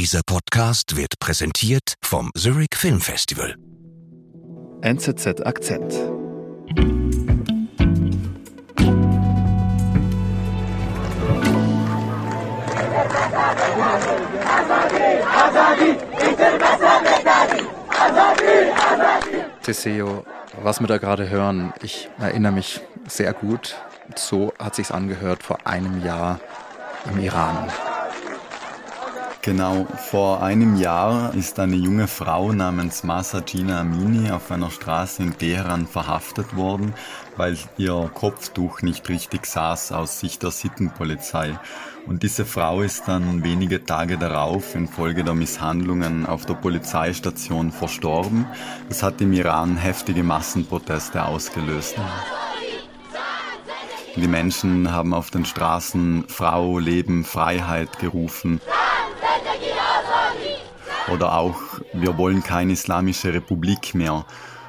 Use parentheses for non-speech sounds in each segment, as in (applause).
Dieser Podcast wird präsentiert vom Zurich Film Festival. NZZ Akzent. Teseo, was wir da gerade hören, ich erinnere mich sehr gut. So hat sich's angehört vor einem Jahr im Iran. Genau, vor einem Jahr ist eine junge Frau namens Masa Gina Amini auf einer Straße in Teheran verhaftet worden, weil ihr Kopftuch nicht richtig saß aus Sicht der Sittenpolizei. Und diese Frau ist dann wenige Tage darauf infolge der Misshandlungen auf der Polizeistation verstorben. Das hat im Iran heftige Massenproteste ausgelöst. Die Menschen haben auf den Straßen Frau, Leben, Freiheit gerufen. Oder auch, wir wollen keine islamische Republik mehr.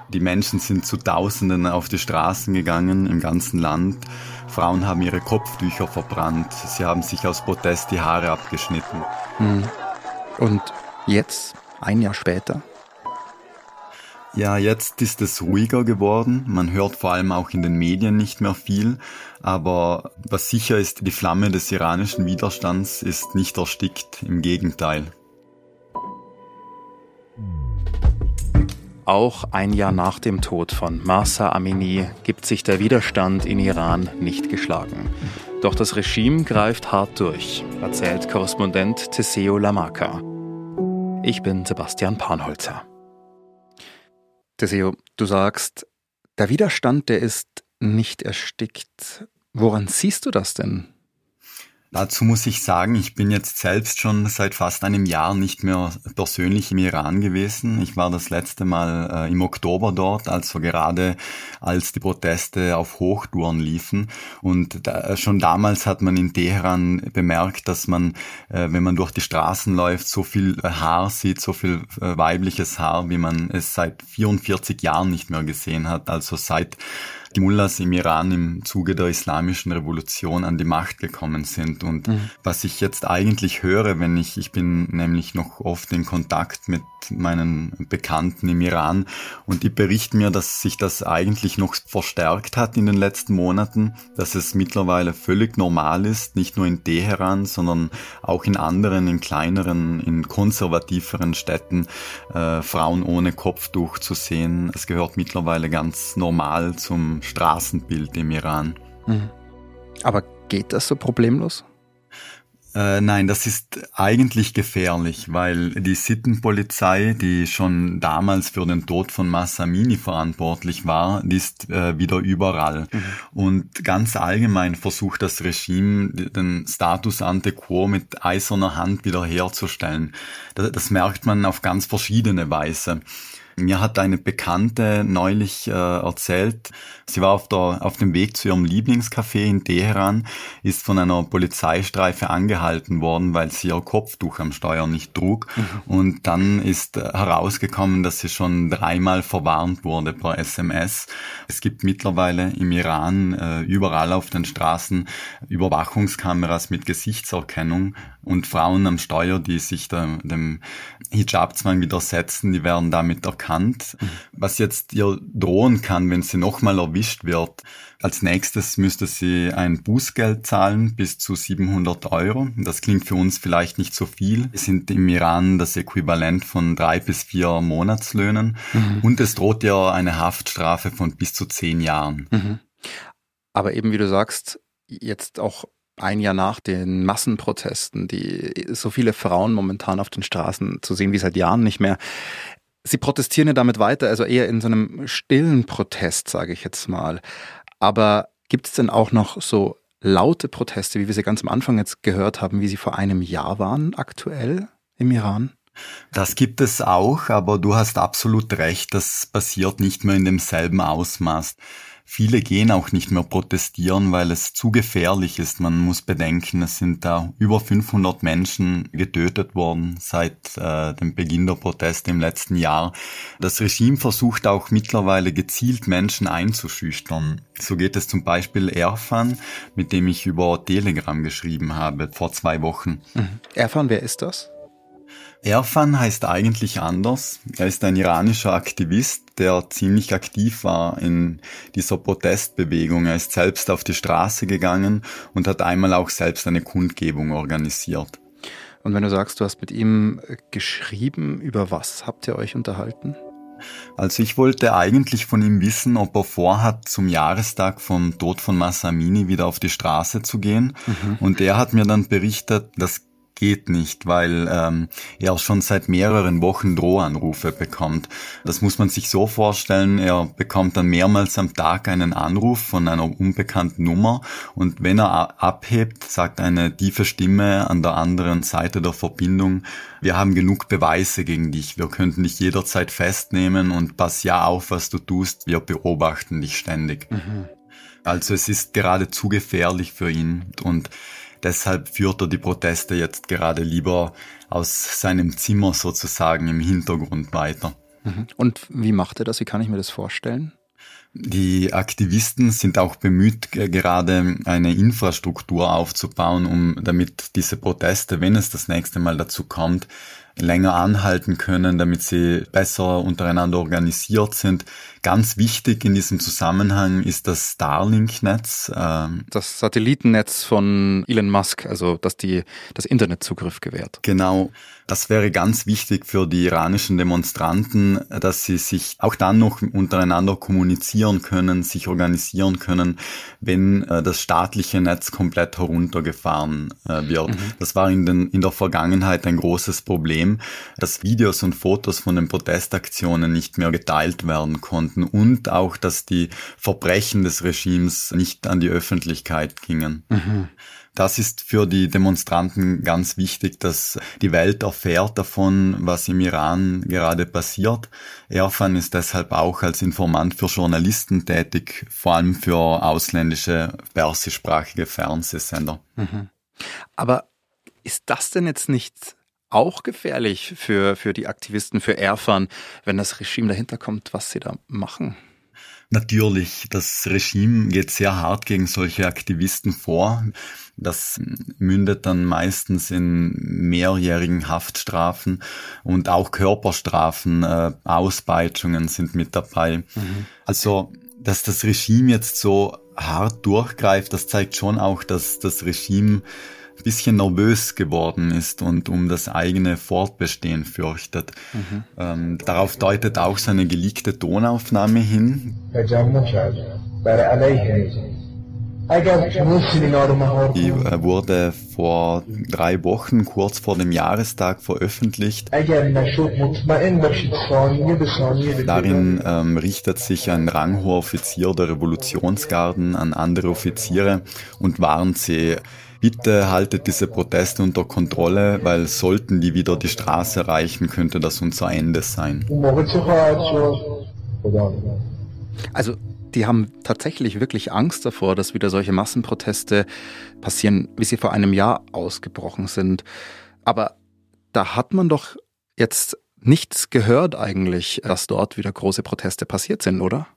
Die Menschen sind zu Tausenden auf die Straßen gegangen im ganzen Land. Frauen haben ihre Kopftücher verbrannt. Sie haben sich aus Protest die Haare abgeschnitten. Hm. Und jetzt, ein Jahr später? Ja, jetzt ist es ruhiger geworden. Man hört vor allem auch in den Medien nicht mehr viel. Aber was sicher ist, die Flamme des iranischen Widerstands ist nicht erstickt. Im Gegenteil. Auch ein Jahr nach dem Tod von Mahsa Amini gibt sich der Widerstand in Iran nicht geschlagen. Doch das Regime greift hart durch, erzählt Korrespondent Teseo Lamaka. Ich bin Sebastian Panholzer. Teseo, du sagst, der Widerstand, der ist nicht erstickt. Woran siehst du das denn? Dazu muss ich sagen, ich bin jetzt selbst schon seit fast einem Jahr nicht mehr persönlich im Iran gewesen. Ich war das letzte Mal äh, im Oktober dort, also gerade als die Proteste auf Hochtouren liefen. Und da, äh, schon damals hat man in Teheran bemerkt, dass man, äh, wenn man durch die Straßen läuft, so viel äh, Haar sieht, so viel äh, weibliches Haar, wie man es seit 44 Jahren nicht mehr gesehen hat. Also seit die Mullahs im Iran im Zuge der islamischen Revolution an die Macht gekommen sind. Und mhm. was ich jetzt eigentlich höre, wenn ich, ich bin nämlich noch oft in Kontakt mit meinen Bekannten im Iran und die berichten mir, dass sich das eigentlich noch verstärkt hat in den letzten Monaten, dass es mittlerweile völlig normal ist, nicht nur in Teheran, sondern auch in anderen, in kleineren, in konservativeren Städten äh, Frauen ohne Kopftuch zu sehen. Es gehört mittlerweile ganz normal zum Straßenbild im Iran. Mhm. Aber geht das so problemlos? Äh, nein, das ist eigentlich gefährlich, weil die Sittenpolizei, die schon damals für den Tod von Massamini verantwortlich war, die ist äh, wieder überall. Mhm. Und ganz allgemein versucht das Regime, den Status ante quo mit eiserner Hand wiederherzustellen. Das, das merkt man auf ganz verschiedene Weise. Mir hat eine Bekannte neulich äh, erzählt, sie war auf, der, auf dem Weg zu ihrem Lieblingscafé in Teheran, ist von einer Polizeistreife angehalten worden, weil sie ihr Kopftuch am Steuer nicht trug. Mhm. Und dann ist herausgekommen, dass sie schon dreimal verwarnt wurde per SMS. Es gibt mittlerweile im Iran äh, überall auf den Straßen Überwachungskameras mit Gesichtserkennung und Frauen am Steuer, die sich da, dem Hijabzwang widersetzen, die werden damit erkannt. Was jetzt ihr drohen kann, wenn sie nochmal erwischt wird, als nächstes müsste sie ein Bußgeld zahlen bis zu 700 Euro. Das klingt für uns vielleicht nicht so viel. Es sind im Iran das Äquivalent von drei bis vier Monatslöhnen. Mhm. Und es droht ihr eine Haftstrafe von bis zu zehn Jahren. Mhm. Aber eben wie du sagst, jetzt auch ein Jahr nach den Massenprotesten, die so viele Frauen momentan auf den Straßen zu sehen wie seit Jahren nicht mehr. Sie protestieren ja damit weiter, also eher in so einem stillen Protest, sage ich jetzt mal. Aber gibt es denn auch noch so laute Proteste, wie wir sie ganz am Anfang jetzt gehört haben, wie sie vor einem Jahr waren aktuell im Iran? Das gibt es auch, aber du hast absolut recht, das passiert nicht mehr in demselben Ausmaß. Viele gehen auch nicht mehr protestieren, weil es zu gefährlich ist. Man muss bedenken, es sind da über 500 Menschen getötet worden seit äh, dem Beginn der Proteste im letzten Jahr. Das Regime versucht auch mittlerweile gezielt Menschen einzuschüchtern. So geht es zum Beispiel Erfan, mit dem ich über Telegram geschrieben habe vor zwei Wochen. Mhm. Erfan, wer ist das? Erfan heißt eigentlich anders. Er ist ein iranischer Aktivist, der ziemlich aktiv war in dieser Protestbewegung. Er ist selbst auf die Straße gegangen und hat einmal auch selbst eine Kundgebung organisiert. Und wenn du sagst, du hast mit ihm geschrieben, über was habt ihr euch unterhalten? Also ich wollte eigentlich von ihm wissen, ob er vorhat, zum Jahrestag vom Tod von Massamini wieder auf die Straße zu gehen. Mhm. Und er hat mir dann berichtet, dass geht nicht, weil ähm, er schon seit mehreren Wochen Drohanrufe bekommt. Das muss man sich so vorstellen, er bekommt dann mehrmals am Tag einen Anruf von einer unbekannten Nummer und wenn er abhebt, sagt eine tiefe Stimme an der anderen Seite der Verbindung, wir haben genug Beweise gegen dich, wir könnten dich jederzeit festnehmen und pass ja auf, was du tust, wir beobachten dich ständig. Mhm. Also es ist gerade zu gefährlich für ihn und Deshalb führt er die Proteste jetzt gerade lieber aus seinem Zimmer sozusagen im Hintergrund weiter. Mhm. Und wie macht er das? Wie kann ich mir das vorstellen? Die Aktivisten sind auch bemüht, gerade eine Infrastruktur aufzubauen, um damit diese Proteste, wenn es das nächste Mal dazu kommt, länger anhalten können, damit sie besser untereinander organisiert sind. Ganz wichtig in diesem Zusammenhang ist das Starlink-Netz. Ähm, das Satellitennetz von Elon Musk, also dass die das Internetzugriff gewährt. Genau. Das wäre ganz wichtig für die iranischen Demonstranten, dass sie sich auch dann noch untereinander kommunizieren können, sich organisieren können, wenn äh, das staatliche Netz komplett heruntergefahren äh, wird. Mhm. Das war in, den, in der Vergangenheit ein großes Problem, dass Videos und Fotos von den Protestaktionen nicht mehr geteilt werden konnten und auch, dass die Verbrechen des Regimes nicht an die Öffentlichkeit gingen. Mhm. Das ist für die Demonstranten ganz wichtig, dass die Welt erfährt davon, was im Iran gerade passiert. Erfan ist deshalb auch als Informant für Journalisten tätig, vor allem für ausländische persischsprachige Fernsehsender. Mhm. Aber ist das denn jetzt nicht auch gefährlich für, für die Aktivisten, für Erfan, wenn das Regime dahinter kommt, was sie da machen? Natürlich, das Regime geht sehr hart gegen solche Aktivisten vor. Das mündet dann meistens in mehrjährigen Haftstrafen und auch Körperstrafen, äh, Ausbeutungen sind mit dabei. Mhm. Also, dass das Regime jetzt so hart durchgreift, das zeigt schon auch, dass das Regime bisschen nervös geworden ist und um das eigene Fortbestehen fürchtet. Mhm. Ähm, darauf deutet auch seine geleakte Tonaufnahme hin. Die äh, wurde vor drei Wochen, kurz vor dem Jahrestag, veröffentlicht. Darin ähm, richtet sich ein ranghoher Offizier der Revolutionsgarden an andere Offiziere und warnt sie, bitte haltet diese Proteste unter Kontrolle, weil sollten die wieder die Straße erreichen, könnte das unser Ende sein. Also die haben tatsächlich wirklich Angst davor, dass wieder solche Massenproteste passieren, wie sie vor einem Jahr ausgebrochen sind. Aber da hat man doch jetzt nichts gehört eigentlich, dass dort wieder große Proteste passiert sind, oder?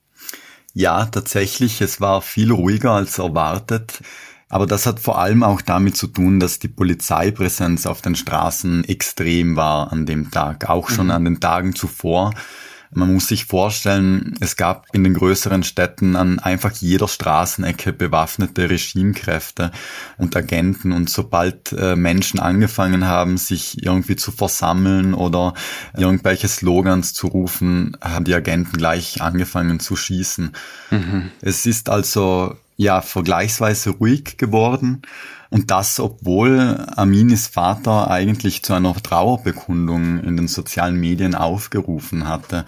Ja, tatsächlich, es war viel ruhiger als erwartet. Aber das hat vor allem auch damit zu tun, dass die Polizeipräsenz auf den Straßen extrem war an dem Tag, auch schon mhm. an den Tagen zuvor. Man muss sich vorstellen, es gab in den größeren Städten an einfach jeder Straßenecke bewaffnete Regimekräfte und Agenten. Und sobald äh, Menschen angefangen haben, sich irgendwie zu versammeln oder irgendwelche Slogans zu rufen, haben die Agenten gleich angefangen zu schießen. Mhm. Es ist also ja vergleichsweise ruhig geworden. Und das, obwohl Aminis Vater eigentlich zu einer Trauerbekundung in den sozialen Medien aufgerufen hatte.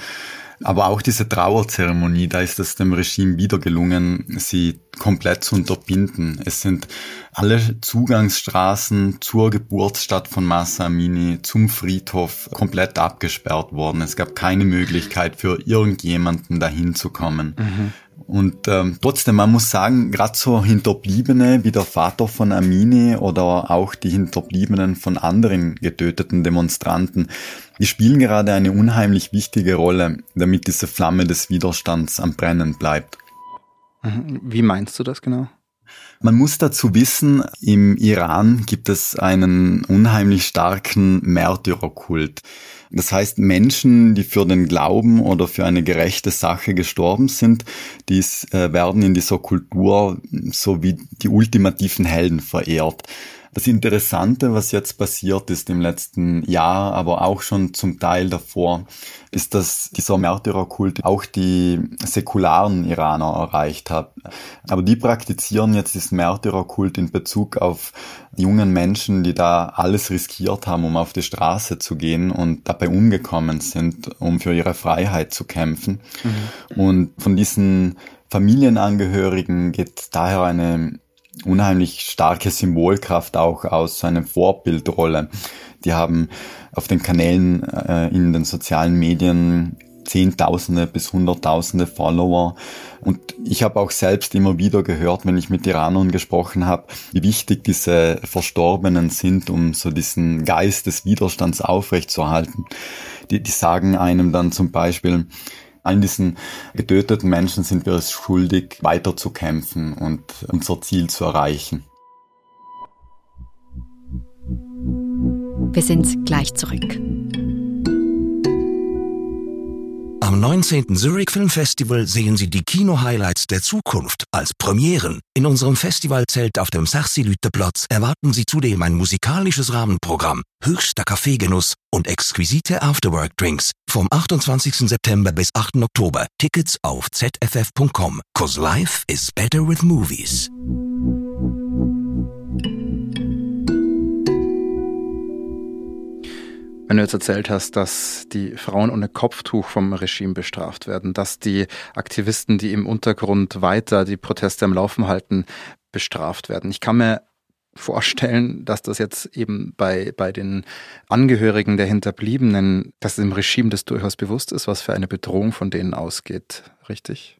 Aber auch diese Trauerzeremonie, da ist es dem Regime wieder gelungen, sie komplett zu unterbinden. Es sind alle Zugangsstraßen zur Geburtsstadt von Massa Amini zum Friedhof komplett abgesperrt worden. Es gab keine Möglichkeit für irgendjemanden dahin zu kommen. Mhm. Und ähm, trotzdem, man muss sagen, gerade so Hinterbliebene wie der Vater von Amini oder auch die Hinterbliebenen von anderen getöteten Demonstranten, die spielen gerade eine unheimlich wichtige Rolle, damit diese Flamme des Widerstands am Brennen bleibt. Mhm. Wie meinst du das genau? Man muss dazu wissen, im Iran gibt es einen unheimlich starken Märtyrerkult. Das heißt, Menschen, die für den Glauben oder für eine gerechte Sache gestorben sind, die äh, werden in dieser Kultur so wie die ultimativen Helden verehrt. Das Interessante, was jetzt passiert ist im letzten Jahr, aber auch schon zum Teil davor, ist, dass dieser Märtyrerkult auch die säkularen Iraner erreicht hat. Aber die praktizieren jetzt diesen Märtyrerkult in Bezug auf jungen Menschen, die da alles riskiert haben, um auf die Straße zu gehen und dabei umgekommen sind, um für ihre Freiheit zu kämpfen. Mhm. Und von diesen Familienangehörigen geht daher eine unheimlich starke Symbolkraft auch aus seiner Vorbildrolle. Die haben auf den Kanälen äh, in den sozialen Medien Zehntausende bis Hunderttausende Follower. Und ich habe auch selbst immer wieder gehört, wenn ich mit Iranern gesprochen habe, wie wichtig diese Verstorbenen sind, um so diesen Geist des Widerstands aufrechtzuerhalten. Die, die sagen einem dann zum Beispiel, allen diesen getöteten Menschen sind wir es schuldig, weiterzukämpfen und unser Ziel zu erreichen. Wir sind gleich zurück. Am 19. Zurich Film Festival sehen Sie die Kino-Highlights der Zukunft als Premieren. In unserem Festivalzelt auf dem Sarsi-Lüteplatz erwarten Sie zudem ein musikalisches Rahmenprogramm, höchster Kaffeegenuss und exquisite Afterwork-Drinks vom 28. September bis 8. Oktober. Tickets auf zff.com. Cause life is better with movies. Wenn du jetzt erzählt hast, dass die Frauen ohne Kopftuch vom Regime bestraft werden, dass die Aktivisten, die im Untergrund weiter die Proteste am Laufen halten, bestraft werden. Ich kann mir vorstellen, dass das jetzt eben bei, bei den Angehörigen der Hinterbliebenen, dass dem Regime das durchaus bewusst ist, was für eine Bedrohung von denen ausgeht. Richtig?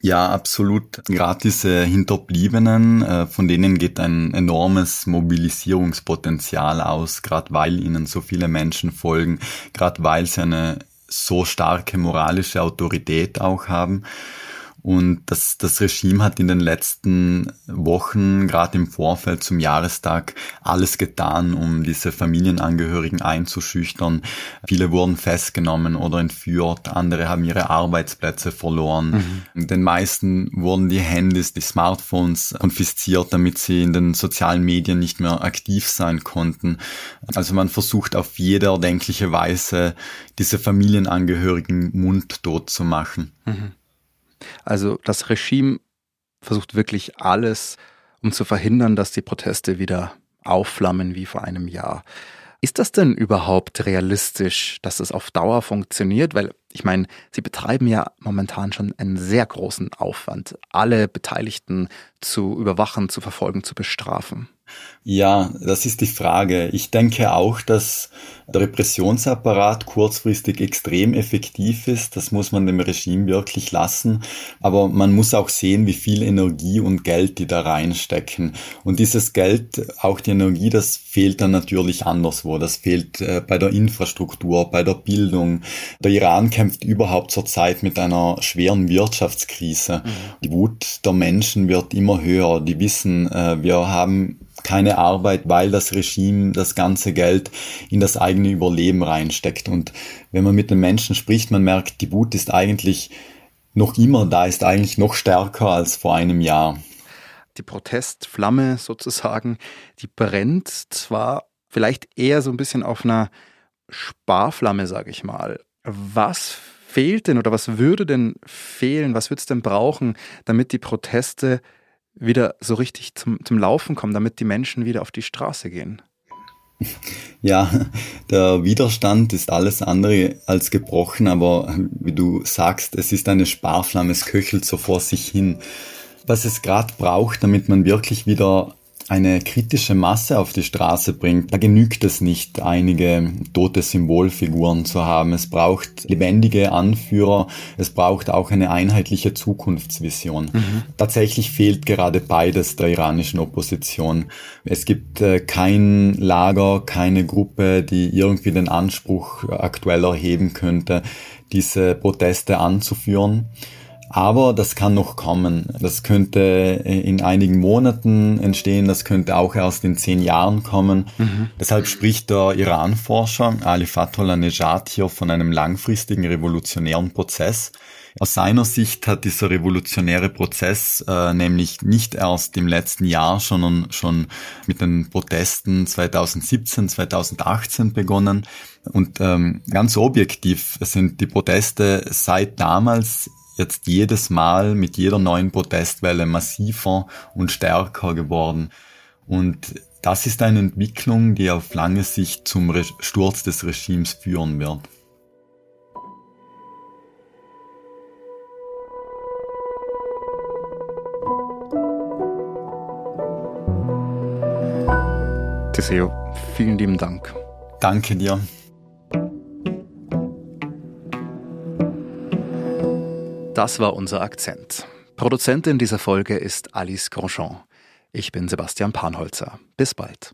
Ja, absolut. Gerade diese Hinterbliebenen, äh, von denen geht ein enormes Mobilisierungspotenzial aus, gerade weil ihnen so viele Menschen folgen, gerade weil sie eine so starke moralische Autorität auch haben. Und das, das Regime hat in den letzten Wochen, gerade im Vorfeld zum Jahrestag, alles getan, um diese Familienangehörigen einzuschüchtern. Viele wurden festgenommen oder entführt, andere haben ihre Arbeitsplätze verloren. Mhm. Den meisten wurden die Handys, die Smartphones konfisziert, damit sie in den sozialen Medien nicht mehr aktiv sein konnten. Also man versucht auf jede erdenkliche Weise, diese Familienangehörigen mundtot zu machen. Mhm. Also das Regime versucht wirklich alles, um zu verhindern, dass die Proteste wieder aufflammen wie vor einem Jahr. Ist das denn überhaupt realistisch, dass es auf Dauer funktioniert? Weil ich meine, Sie betreiben ja momentan schon einen sehr großen Aufwand, alle Beteiligten zu überwachen, zu verfolgen, zu bestrafen. Ja, das ist die Frage. Ich denke auch, dass der Repressionsapparat kurzfristig extrem effektiv ist. Das muss man dem Regime wirklich lassen. Aber man muss auch sehen, wie viel Energie und Geld die da reinstecken. Und dieses Geld, auch die Energie, das fehlt dann natürlich anderswo. Das fehlt äh, bei der Infrastruktur, bei der Bildung. Der Iran kämpft überhaupt zurzeit mit einer schweren Wirtschaftskrise. Mhm. Die Wut der Menschen wird immer höher. Die wissen, äh, wir haben keine Arbeit, weil das Regime das ganze Geld in das eigene Überleben reinsteckt. Und wenn man mit den Menschen spricht, man merkt, die Wut ist eigentlich noch immer da, ist eigentlich noch stärker als vor einem Jahr. Die Protestflamme (laughs) sozusagen, die brennt zwar vielleicht eher so ein bisschen auf einer Sparflamme, sage ich mal. Was fehlt denn oder was würde denn fehlen, was würde es denn brauchen, damit die Proteste wieder so richtig zum, zum Laufen kommen, damit die Menschen wieder auf die Straße gehen? Ja, der Widerstand ist alles andere als gebrochen, aber wie du sagst, es ist eine Sparflamme, es köchelt so vor sich hin. Was es gerade braucht, damit man wirklich wieder eine kritische Masse auf die Straße bringt, da genügt es nicht, einige tote Symbolfiguren zu haben. Es braucht lebendige Anführer, es braucht auch eine einheitliche Zukunftsvision. Mhm. Tatsächlich fehlt gerade beides der iranischen Opposition. Es gibt äh, kein Lager, keine Gruppe, die irgendwie den Anspruch aktuell erheben könnte, diese Proteste anzuführen. Aber das kann noch kommen. Das könnte in einigen Monaten entstehen, das könnte auch erst in zehn Jahren kommen. Mhm. Deshalb spricht der Iran-Forscher Ali Fatullah Nejad hier von einem langfristigen revolutionären Prozess. Aus seiner Sicht hat dieser revolutionäre Prozess äh, nämlich nicht erst im letzten Jahr, sondern schon mit den Protesten 2017, 2018 begonnen. Und ähm, ganz objektiv sind die Proteste seit damals jetzt jedes Mal mit jeder neuen Protestwelle massiver und stärker geworden. Und das ist eine Entwicklung, die auf lange Sicht zum Sturz des Regimes führen wird. Teseo, vielen lieben Dank. Danke dir. Das war unser Akzent. Produzentin dieser Folge ist Alice Grandjean. Ich bin Sebastian Panholzer. Bis bald.